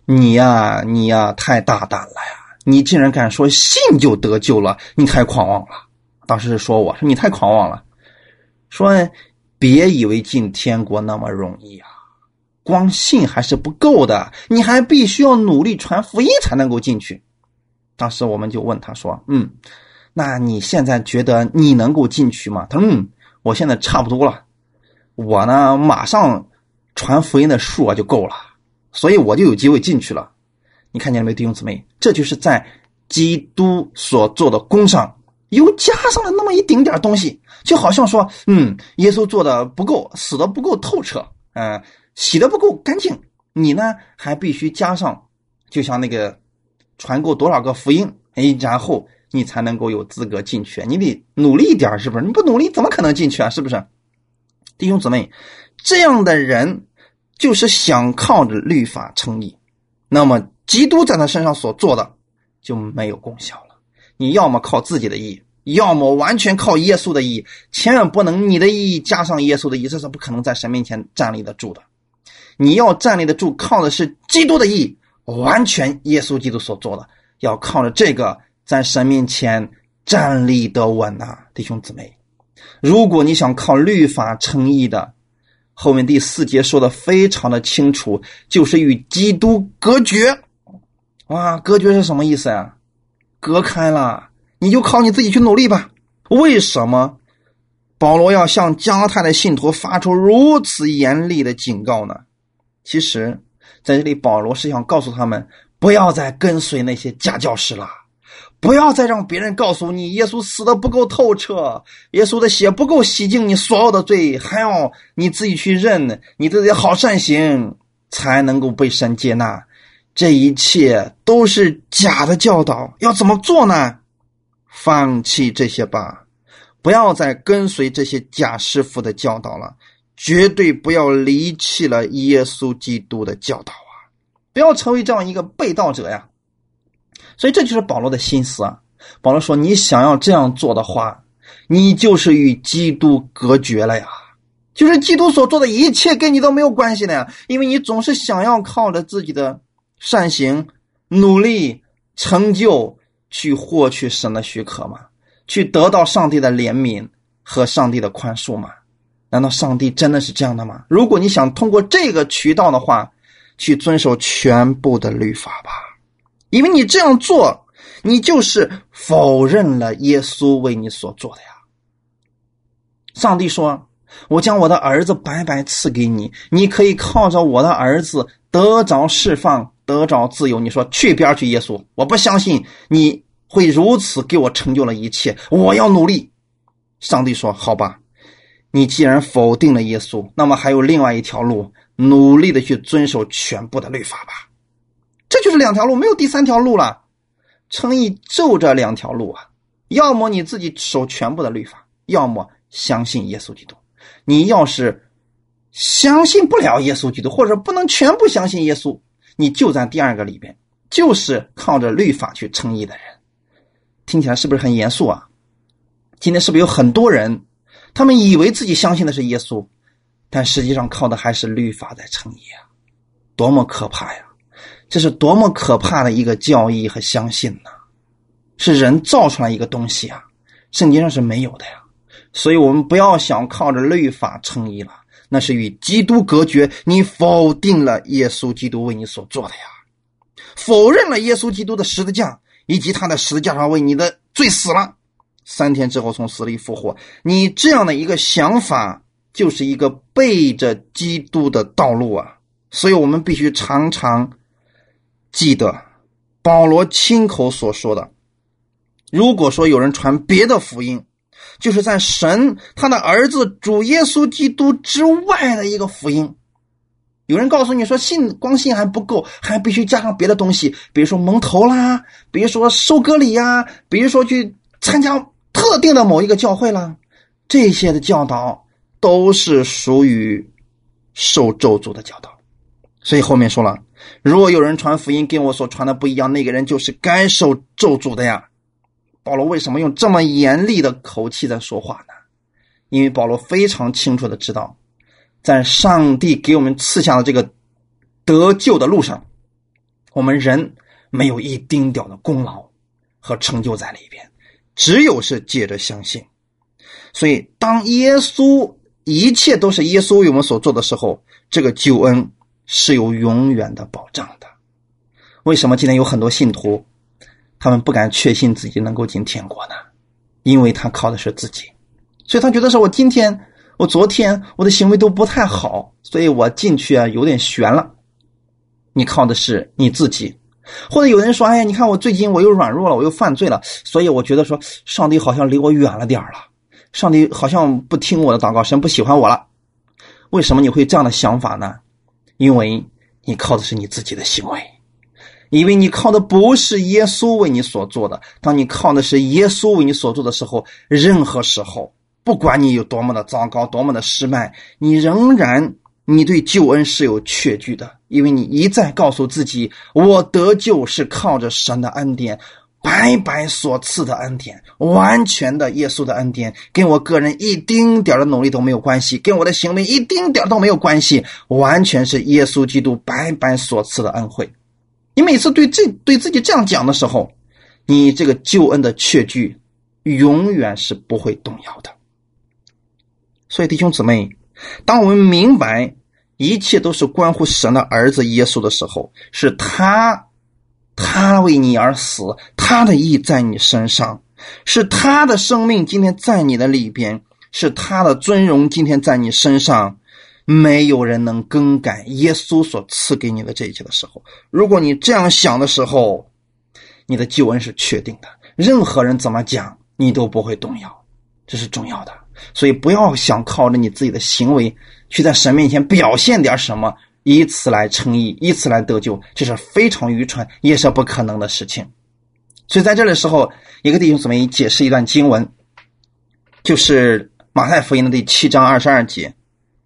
你呀，你呀，太大胆了呀，你竟然敢说信就得救了，你太狂妄了。”当时说我说你太狂妄了，说别以为进天国那么容易啊。光信还是不够的，你还必须要努力传福音才能够进去。当时我们就问他说：“嗯，那你现在觉得你能够进去吗？”他说：“嗯，我现在差不多了，我呢马上传福音的数啊就够了，所以我就有机会进去了。你看见了没，弟兄姊妹？这就是在基督所做的工上又加上了那么一丁点东西，就好像说，嗯，耶稣做的不够，死的不够透彻，嗯。”洗的不够干净，你呢还必须加上，就像那个传够多少个福音，哎，然后你才能够有资格进去。你得努力一点，是不是？你不努力怎么可能进去啊？是不是？弟兄姊妹，这样的人就是想靠着律法称义，那么基督在他身上所做的就没有功效了。你要么靠自己的义，要么完全靠耶稣的义，千万不能你的义加上耶稣的义，这是不可能在神面前站立得住的。你要站立得住，靠的是基督的义，完全耶稣基督所做的，要靠着这个在神面前站立得稳呐，弟兄姊妹。如果你想靠律法称义的，后面第四节说的非常的清楚，就是与基督隔绝。哇，隔绝是什么意思呀？隔开了，你就靠你自己去努力吧。为什么保罗要向加泰的信徒发出如此严厉的警告呢？其实，在这里保罗是想告诉他们，不要再跟随那些假教师了。不要再让别人告诉你，耶稣死的不够透彻，耶稣的血不够洗净你所有的罪，还要你自己去认你自己好善行，才能够被神接纳。这一切都是假的教导，要怎么做呢？放弃这些吧，不要再跟随这些假师傅的教导了，绝对不要离弃了耶稣基督的教导啊！不要成为这样一个被盗者呀！所以这就是保罗的心思啊！保罗说：“你想要这样做的话，你就是与基督隔绝了呀，就是基督所做的一切跟你都没有关系的呀，因为你总是想要靠着自己的善行、努力、成就去获取神的许可嘛，去得到上帝的怜悯和上帝的宽恕嘛？难道上帝真的是这样的吗？如果你想通过这个渠道的话，去遵守全部的律法吧。”因为你这样做，你就是否认了耶稣为你所做的呀。上帝说：“我将我的儿子白白赐给你，你可以靠着我的儿子得着释放，得着自由。”你说去边去，耶稣！我不相信你会如此给我成就了一切，我要努力。上帝说：“好吧，你既然否定了耶稣，那么还有另外一条路，努力的去遵守全部的律法吧。”这就是两条路，没有第三条路了。称义就这两条路啊，要么你自己守全部的律法，要么相信耶稣基督。你要是相信不了耶稣基督，或者不能全部相信耶稣，你就在第二个里边，就是靠着律法去称义的人。听起来是不是很严肃啊？今天是不是有很多人，他们以为自己相信的是耶稣，但实际上靠的还是律法在称义啊？多么可怕呀！这是多么可怕的一个教义和相信呢？是人造出来一个东西啊，圣经上是没有的呀。所以我们不要想靠着律法称义了，那是与基督隔绝。你否定了耶稣基督为你所做的呀，否认了耶稣基督的十字架以及他的十字架上为你的罪死了，三天之后从死里复活。你这样的一个想法，就是一个背着基督的道路啊。所以我们必须常常。记得保罗亲口所说的：“如果说有人传别的福音，就是在神他的儿子主耶稣基督之外的一个福音。有人告诉你说信光信还不够，还必须加上别的东西，比如说蒙头啦，比如说收割礼呀，比如说去参加特定的某一个教会啦，这些的教导都是属于受咒诅的教导。所以后面说了。”如果有人传福音跟我所传的不一样，那个人就是该受咒诅的呀。保罗为什么用这么严厉的口气在说话呢？因为保罗非常清楚的知道，在上帝给我们赐下的这个得救的路上，我们人没有一丁点的功劳和成就在里边，只有是借着相信。所以，当耶稣一切都是耶稣为我们所做的时候，这个救恩。是有永远的保障的。为什么今天有很多信徒，他们不敢确信自己能够进天国呢？因为他靠的是自己，所以他觉得说我今天、我昨天我的行为都不太好，所以我进去啊有点悬了。你靠的是你自己，或者有人说：“哎呀，你看我最近我又软弱了，我又犯罪了，所以我觉得说上帝好像离我远了点儿了，上帝好像不听我的祷告，神不喜欢我了。”为什么你会这样的想法呢？因为你靠的是你自己的行为，因为你靠的不是耶稣为你所做的。当你靠的是耶稣为你所做的时候，任何时候，不管你有多么的糟糕，多么的失败，你仍然你对救恩是有确据的，因为你一再告诉自己：我得救是靠着神的恩典。白白所赐的恩典，完全的耶稣的恩典，跟我个人一丁点的努力都没有关系，跟我的行为一丁点都没有关系，完全是耶稣基督白白所赐的恩惠。你每次对这对自己这样讲的时候，你这个救恩的确据永远是不会动摇的。所以弟兄姊妹，当我们明白一切都是关乎神的儿子耶稣的时候，是他，他为你而死，他的意在你身上，是他的生命今天在你的里边，是他的尊荣今天在你身上。没有人能更改耶稣所赐给你的这一切的时候，如果你这样想的时候，你的救恩是确定的。任何人怎么讲，你都不会动摇，这是重要的。所以不要想靠着你自己的行为去在神面前表现点什么，以此来称义，以此来得救，这是非常愚蠢，也是不可能的事情。所以在这里时候，一个弟兄姊妹解释一段经文，就是马太福音的第七章二十二节。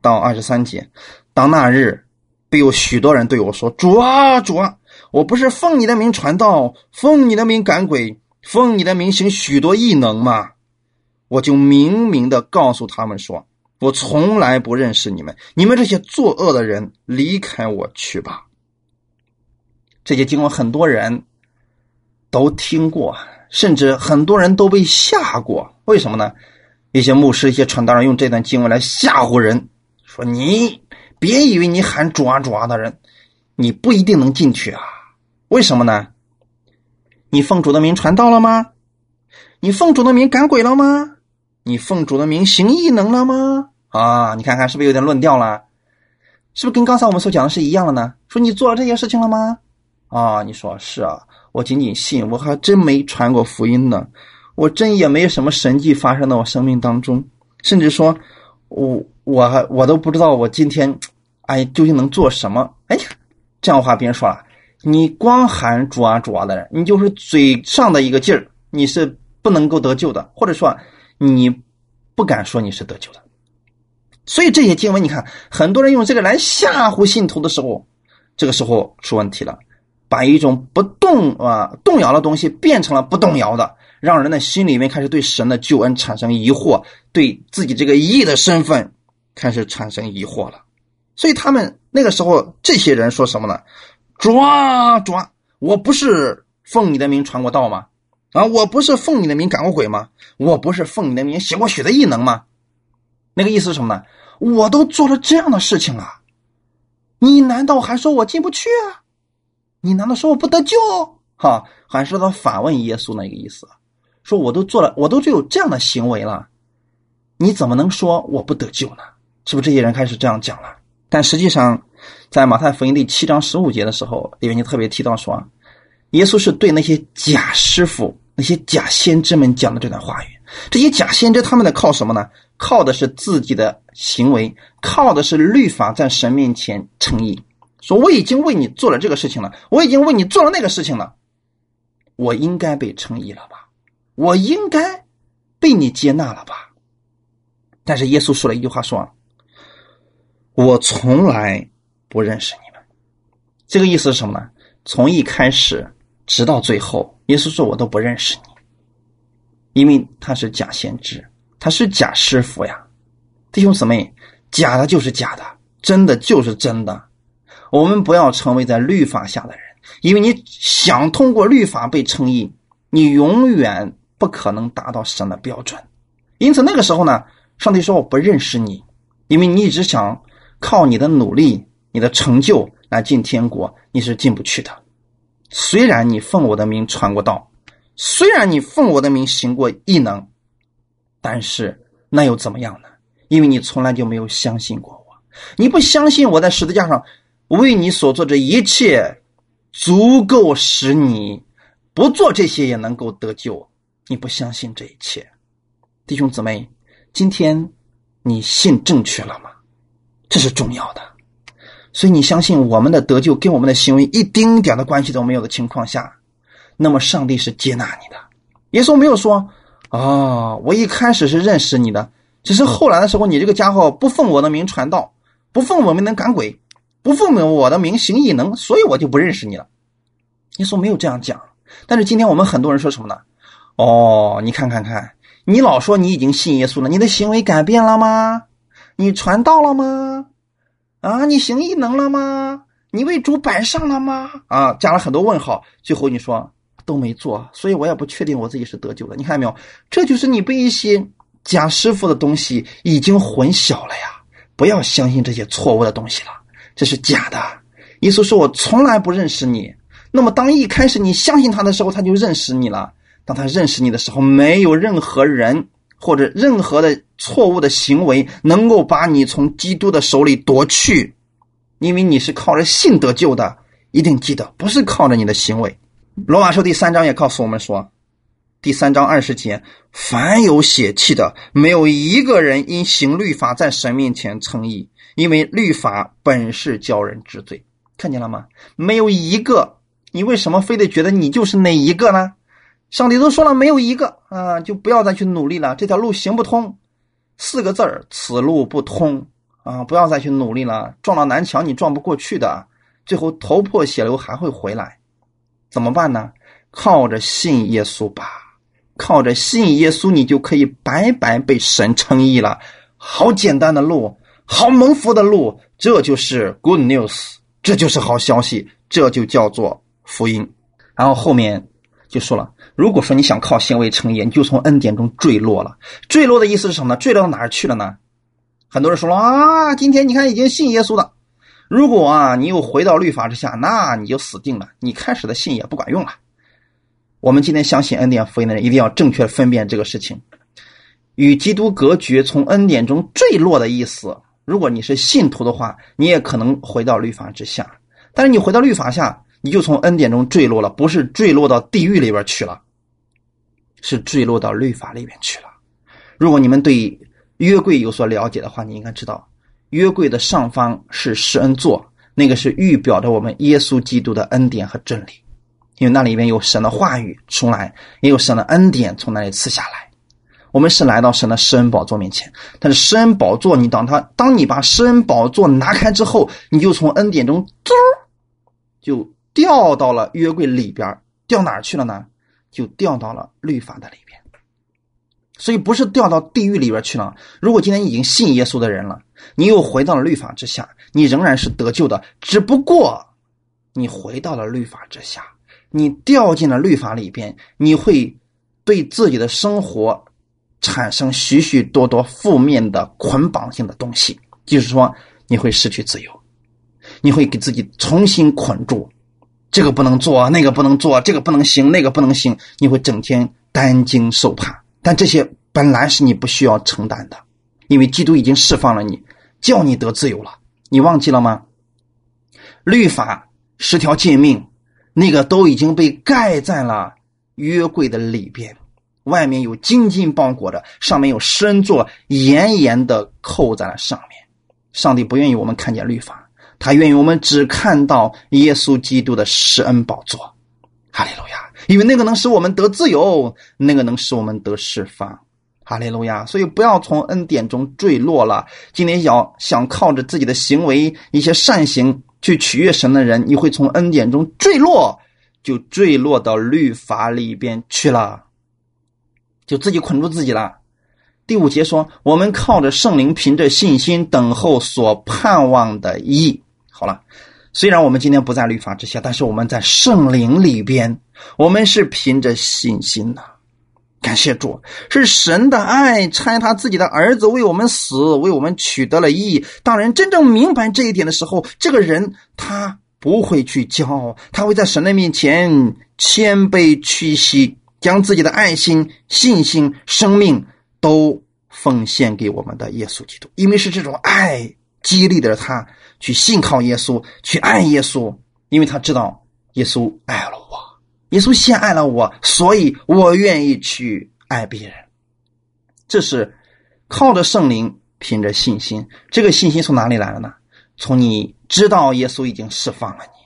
到二十三节，当那日，必有许多人对我说：“主啊，主啊，我不是奉你的名传道，奉你的名赶鬼，奉你的名行许多异能吗？”我就明明的告诉他们说：“我从来不认识你们，你们这些作恶的人，离开我去吧。”这些经文很多人都听过，甚至很多人都被吓过。为什么呢？一些牧师、一些传道人用这段经文来吓唬人。说你别以为你喊主啊主啊的人，你不一定能进去啊？为什么呢？你奉主的名传道了吗？你奉主的名赶鬼了吗？你奉主的名行异能了吗？啊，你看看是不是有点论调了？是不是跟刚才我们所讲的是一样的呢？说你做了这些事情了吗？啊，你说是啊，我仅仅信，我还真没传过福音呢，我真也没什么神迹发生在我生命当中，甚至说我。我我都不知道我今天，哎，究竟能做什么？哎呀，这样的话，别人说了，你光喊主啊主啊的人，你就是嘴上的一个劲儿，你是不能够得救的，或者说你不敢说你是得救的。所以这些经文，你看，很多人用这个来吓唬信徒的时候，这个时候出问题了，把一种不动啊动摇的东西变成了不动摇的，让人的心里面开始对神的救恩产生疑惑，对自己这个义的身份。开始产生疑惑了，所以他们那个时候，这些人说什么呢？抓抓！我不是奉你的名传过道吗？啊，我不是奉你的名赶过鬼吗？我不是奉你的名写过血的异能吗？那个意思是什么呢？我都做了这样的事情了，你难道还说我进不去啊？你难道说我不得救？哈，还是他反问耶稣那个意思，说我都做了，我都就有这样的行为了，你怎么能说我不得救呢？是不是这些人开始这样讲了？但实际上，在马太福音第七章十五节的时候，里面就特别提到说，耶稣是对那些假师傅、那些假先知们讲的这段话语。这些假先知他们在靠什么呢？靠的是自己的行为，靠的是律法在神面前称义。说我已经为你做了这个事情了，我已经为你做了那个事情了，我应该被称义了吧？我应该被你接纳了吧？但是耶稣说了一句话说。我从来不认识你们，这个意思是什么呢？从一开始直到最后，耶稣说我都不认识你，因为他是假先知，他是假师傅呀。弟兄姊妹，假的就是假的，真的就是真的。我们不要成为在律法下的人，因为你想通过律法被称义，你永远不可能达到神的标准。因此那个时候呢，上帝说我不认识你，因为你一直想。靠你的努力、你的成就来进天国，你是进不去的。虽然你奉我的名传过道，虽然你奉我的名行过异能，但是那又怎么样呢？因为你从来就没有相信过我，你不相信我在十字架上为你所做这一切，足够使你不做这些也能够得救。你不相信这一切，弟兄姊妹，今天你信正确了吗？这是重要的，所以你相信我们的得救跟我们的行为一丁点的关系都没有的情况下，那么上帝是接纳你的。耶稣没有说：“哦，我一开始是认识你的，只是后来的时候你这个家伙不奉我的名传道，不奉我名能赶鬼，不奉我的名行异能，所以我就不认识你了。”耶稣没有这样讲。但是今天我们很多人说什么呢？哦，你看看看，你老说你已经信耶稣了，你的行为改变了吗？你传道了吗？啊，你行异能了吗？你为主摆上了吗？啊，加了很多问号。最后你说都没做，所以我也不确定我自己是得救的。你看到没有？这就是你被一些假师傅的东西已经混淆了呀！不要相信这些错误的东西了，这是假的。耶稣说：“我从来不认识你。”那么，当一开始你相信他的时候，他就认识你了。当他认识你的时候，没有任何人或者任何的错误的行为能够把你从基督的手里夺去，因为你是靠着信得救的。一定记得，不是靠着你的行为。罗马书第三章也告诉我们说，第三章二十节，凡有血气的，没有一个人因行律法在神面前称义，因为律法本是叫人知罪。看见了吗？没有一个，你为什么非得觉得你就是那一个呢？上帝都说了，没有一个啊，就不要再去努力了，这条路行不通。四个字儿，此路不通啊！不要再去努力了，撞到南墙你撞不过去的。最后头破血流还会回来，怎么办呢？靠着信耶稣吧，靠着信耶稣，你就可以白白被神称义了。好简单的路，好蒙福的路，这就是 good news，这就是好消息，这就叫做福音。然后后面就说了，如果说你想靠行为成义，你就从恩典中坠落了。坠落的意思是什么呢？坠落到哪儿去了呢？很多人说了啊，今天你看已经信耶稣的。如果啊，你又回到律法之下，那你就死定了。你开始的信也不管用了。我们今天相信恩典福音的人，一定要正确分辨这个事情，与基督隔绝、从恩典中坠落的意思。如果你是信徒的话，你也可能回到律法之下。但是你回到律法下，你就从恩典中坠落了，不是坠落到地狱里边去了，是坠落到律法里边去了。如果你们对约柜有所了解的话，你应该知道。约柜的上方是施恩座，那个是预表着我们耶稣基督的恩典和真理，因为那里面有神的话语出来，也有神的恩典从那里赐下来。我们是来到神的施恩宝座面前，但是施恩宝座，你当他当你把施恩宝座拿开之后，你就从恩典中嘟就掉到了约柜里边，掉哪去了呢？就掉到了律法的里边。所以不是掉到地狱里边去了。如果今天已经信耶稣的人了，你又回到了律法之下，你仍然是得救的，只不过你回到了律法之下，你掉进了律法里边，你会对自己的生活产生许许多多负面的捆绑性的东西，就是说你会失去自由，你会给自己重新捆住，这个不能做，那个不能做，这个不能行，那个不能行，你会整天担惊受怕。但这些本来是你不需要承担的，因为基督已经释放了你，叫你得自由了。你忘记了吗？律法十条诫命，那个都已经被盖在了约柜的里边，外面有金金包裹着，上面有深座严严的扣在了上面。上帝不愿意我们看见律法，他愿意我们只看到耶稣基督的施恩宝座。哈利路亚。因为那个能使我们得自由，那个能使我们得释放，哈利路亚！所以不要从恩典中坠落了。今天要想靠着自己的行为、一些善行去取悦神的人，你会从恩典中坠落，就坠落到律法里边去了，就自己捆住自己了。第五节说：“我们靠着圣灵，凭着信心等候所盼望的义。”好了。虽然我们今天不在律法之下，但是我们在圣灵里边，我们是凭着信心的。感谢主，是神的爱差他自己的儿子为我们死，为我们取得了义。当人真正明白这一点的时候，这个人他不会去骄傲，他会在神的面前谦卑屈膝，将自己的爱心、信心、生命都奉献给我们的耶稣基督，因为是这种爱激励着他。去信靠耶稣，去爱耶稣，因为他知道耶稣爱了我，耶稣先爱了我，所以我愿意去爱别人。这是靠着圣灵，凭着信心。这个信心从哪里来了呢？从你知道耶稣已经释放了你，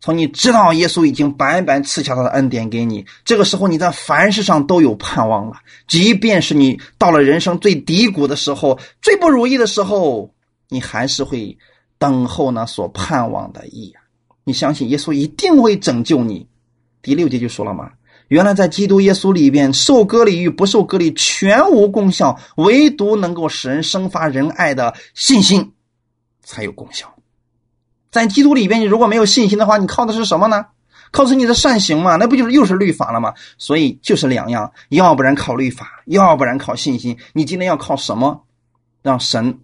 从你知道耶稣已经白白赐下他的恩典给你。这个时候你在凡事上都有盼望了，即便是你到了人生最低谷的时候、最不如意的时候，你还是会。等候呢所盼望的义啊！你相信耶稣一定会拯救你。第六节就说了嘛，原来在基督耶稣里边，受割礼与不受割礼全无功效，唯独能够使人生发仁爱的信心才有功效。在基督里边，你如果没有信心的话，你靠的是什么呢？靠的是你的善行嘛，那不就是又是律法了吗？所以就是两样，要不然靠律法，要不然靠信心。你今天要靠什么，让神，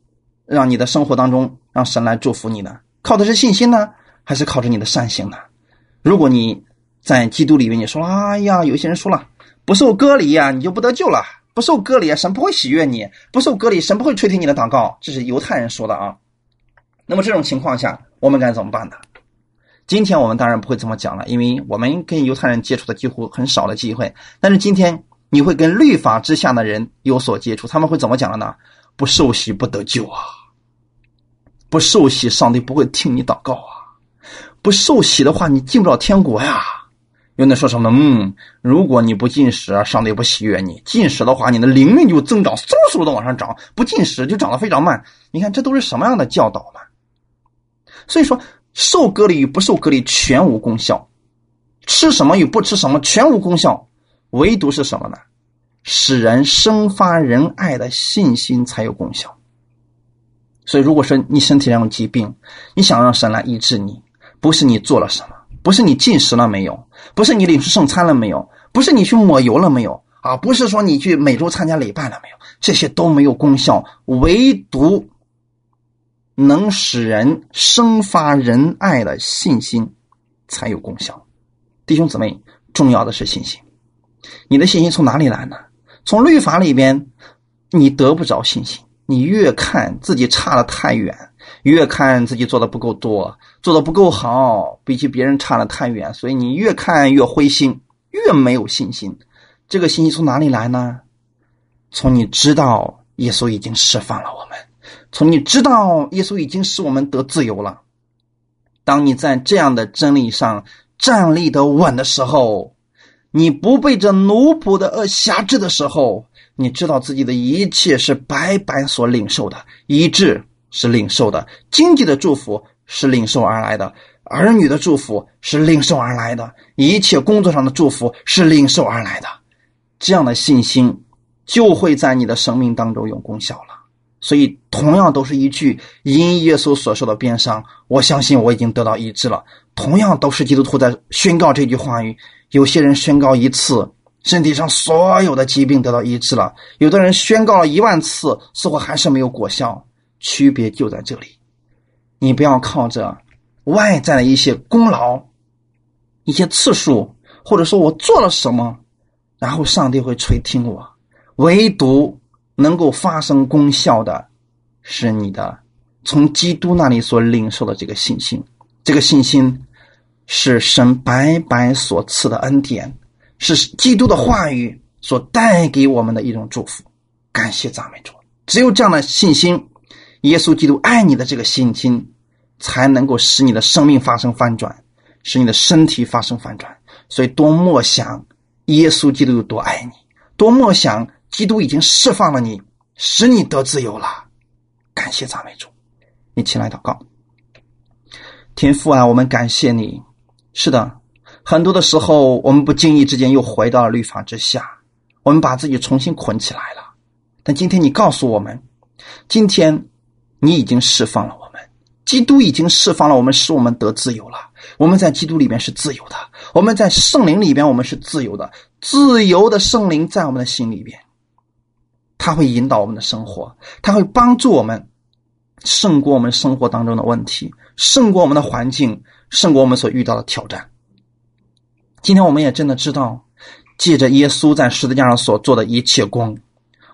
让你的生活当中让神来祝福你呢？靠的是信心呢，还是靠着你的善行呢？如果你在基督里面，你说，哎呀，有些人说了，不受割礼呀，你就不得救了；不受割礼啊，神不会喜悦你；不受割礼，神不会垂听你的祷告。这是犹太人说的啊。那么这种情况下，我们该怎么办呢？今天我们当然不会这么讲了，因为我们跟犹太人接触的几乎很少的机会。但是今天你会跟律法之下的人有所接触，他们会怎么讲的呢？不受洗不得救啊！不受洗，上帝不会听你祷告啊！不受洗的话，你进不了天国呀。有人说什么呢？嗯，如果你不进食，上帝不喜悦你；进食的话，你的灵命就增长，嗖嗖的往上涨；不进食就长得非常慢。你看，这都是什么样的教导呢？所以说。受隔离与不受隔离全无功效，吃什么与不吃什么全无功效，唯独是什么呢？使人生发仁爱的信心才有功效。所以，如果说你身体上有疾病，你想让神来医治你，不是你做了什么，不是你进食了没有，不是你领受圣餐了没有，不是你去抹油了没有啊，不是说你去每周参加礼拜了没有，这些都没有功效，唯独。能使人生发仁爱的信心才有功效，弟兄姊妹，重要的是信心。你的信心从哪里来呢？从律法里边，你得不着信心。你越看自己差的太远，越看自己做的不够多，做的不够好，比起别人差的太远，所以你越看越灰心，越没有信心。这个信心从哪里来呢？从你知道耶稣已经释放了我们。从你知道耶稣已经使我们得自由了，当你在这样的真理上站立的稳的时候，你不被这奴仆的恶辖制的时候，你知道自己的一切是白白所领受的，医治是领受的，经济的祝福是领受而来的，儿女的祝福是领受而来的，一切工作上的祝福是领受而来的，这样的信心就会在你的生命当中有功效了。所以，同样都是一句因耶稣所受的鞭伤，我相信我已经得到医治了。同样都是基督徒在宣告这句话语。有些人宣告一次，身体上所有的疾病得到医治了；有的人宣告了一万次，似乎还是没有果效。区别就在这里。你不要靠着外在的一些功劳、一些次数，或者说我做了什么，然后上帝会垂听我。唯独。能够发生功效的，是你的从基督那里所领受的这个信心。这个信心是神白白所赐的恩典，是基督的话语所带给我们的一种祝福。感谢赞美主！只有这样的信心，耶稣基督爱你的这个信心，才能够使你的生命发生翻转，使你的身体发生翻转。所以，多默想耶稣基督有多爱你，多默想。基督已经释放了你，使你得自由了。感谢赞美主，你起来祷告。天父啊，我们感谢你。是的，很多的时候我们不经意之间又回到了律法之下，我们把自己重新捆起来了。但今天你告诉我们，今天你已经释放了我们，基督已经释放了我们，使我们得自由了。我们在基督里面是自由的，我们在圣灵里边我们是自由的，自由的圣灵在我们的心里边。他会引导我们的生活，他会帮助我们胜过我们生活当中的问题，胜过我们的环境，胜过我们所遇到的挑战。今天我们也真的知道，借着耶稣在十字架上所做的一切功，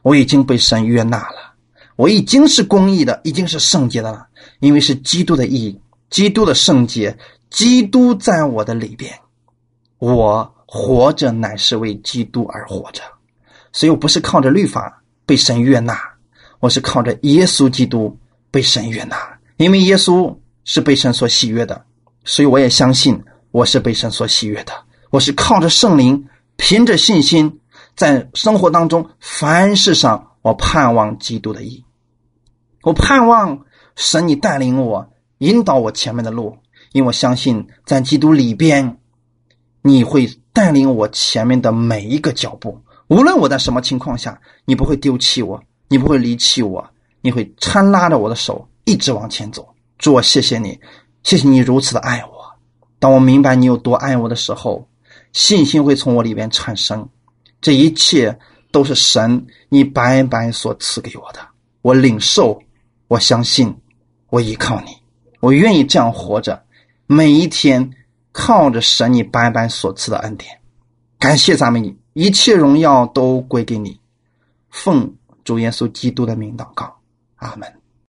我已经被神悦纳了，我已经是公义的，已经是圣洁的了，因为是基督的义，基督的圣洁，基督在我的里边，我活着乃是为基督而活着，所以我不是靠着律法。被神悦纳，我是靠着耶稣基督被神悦纳，因为耶稣是被神所喜悦的，所以我也相信我是被神所喜悦的。我是靠着圣灵，凭着信心，在生活当中凡事上，我盼望基督的意，我盼望神你带领我，引导我前面的路，因为我相信在基督里边，你会带领我前面的每一个脚步。无论我在什么情况下，你不会丢弃我，你不会离弃我，你会搀拉着我的手一直往前走。主，我谢谢你，谢谢你如此的爱我。当我明白你有多爱我的时候，信心会从我里边产生。这一切都是神你白白所赐给我的，我领受，我相信，我依靠你，我愿意这样活着，每一天靠着神你白白所赐的恩典。感谢赞美你，一切荣耀都归给你。奉主耶稣基督的名祷告，阿门。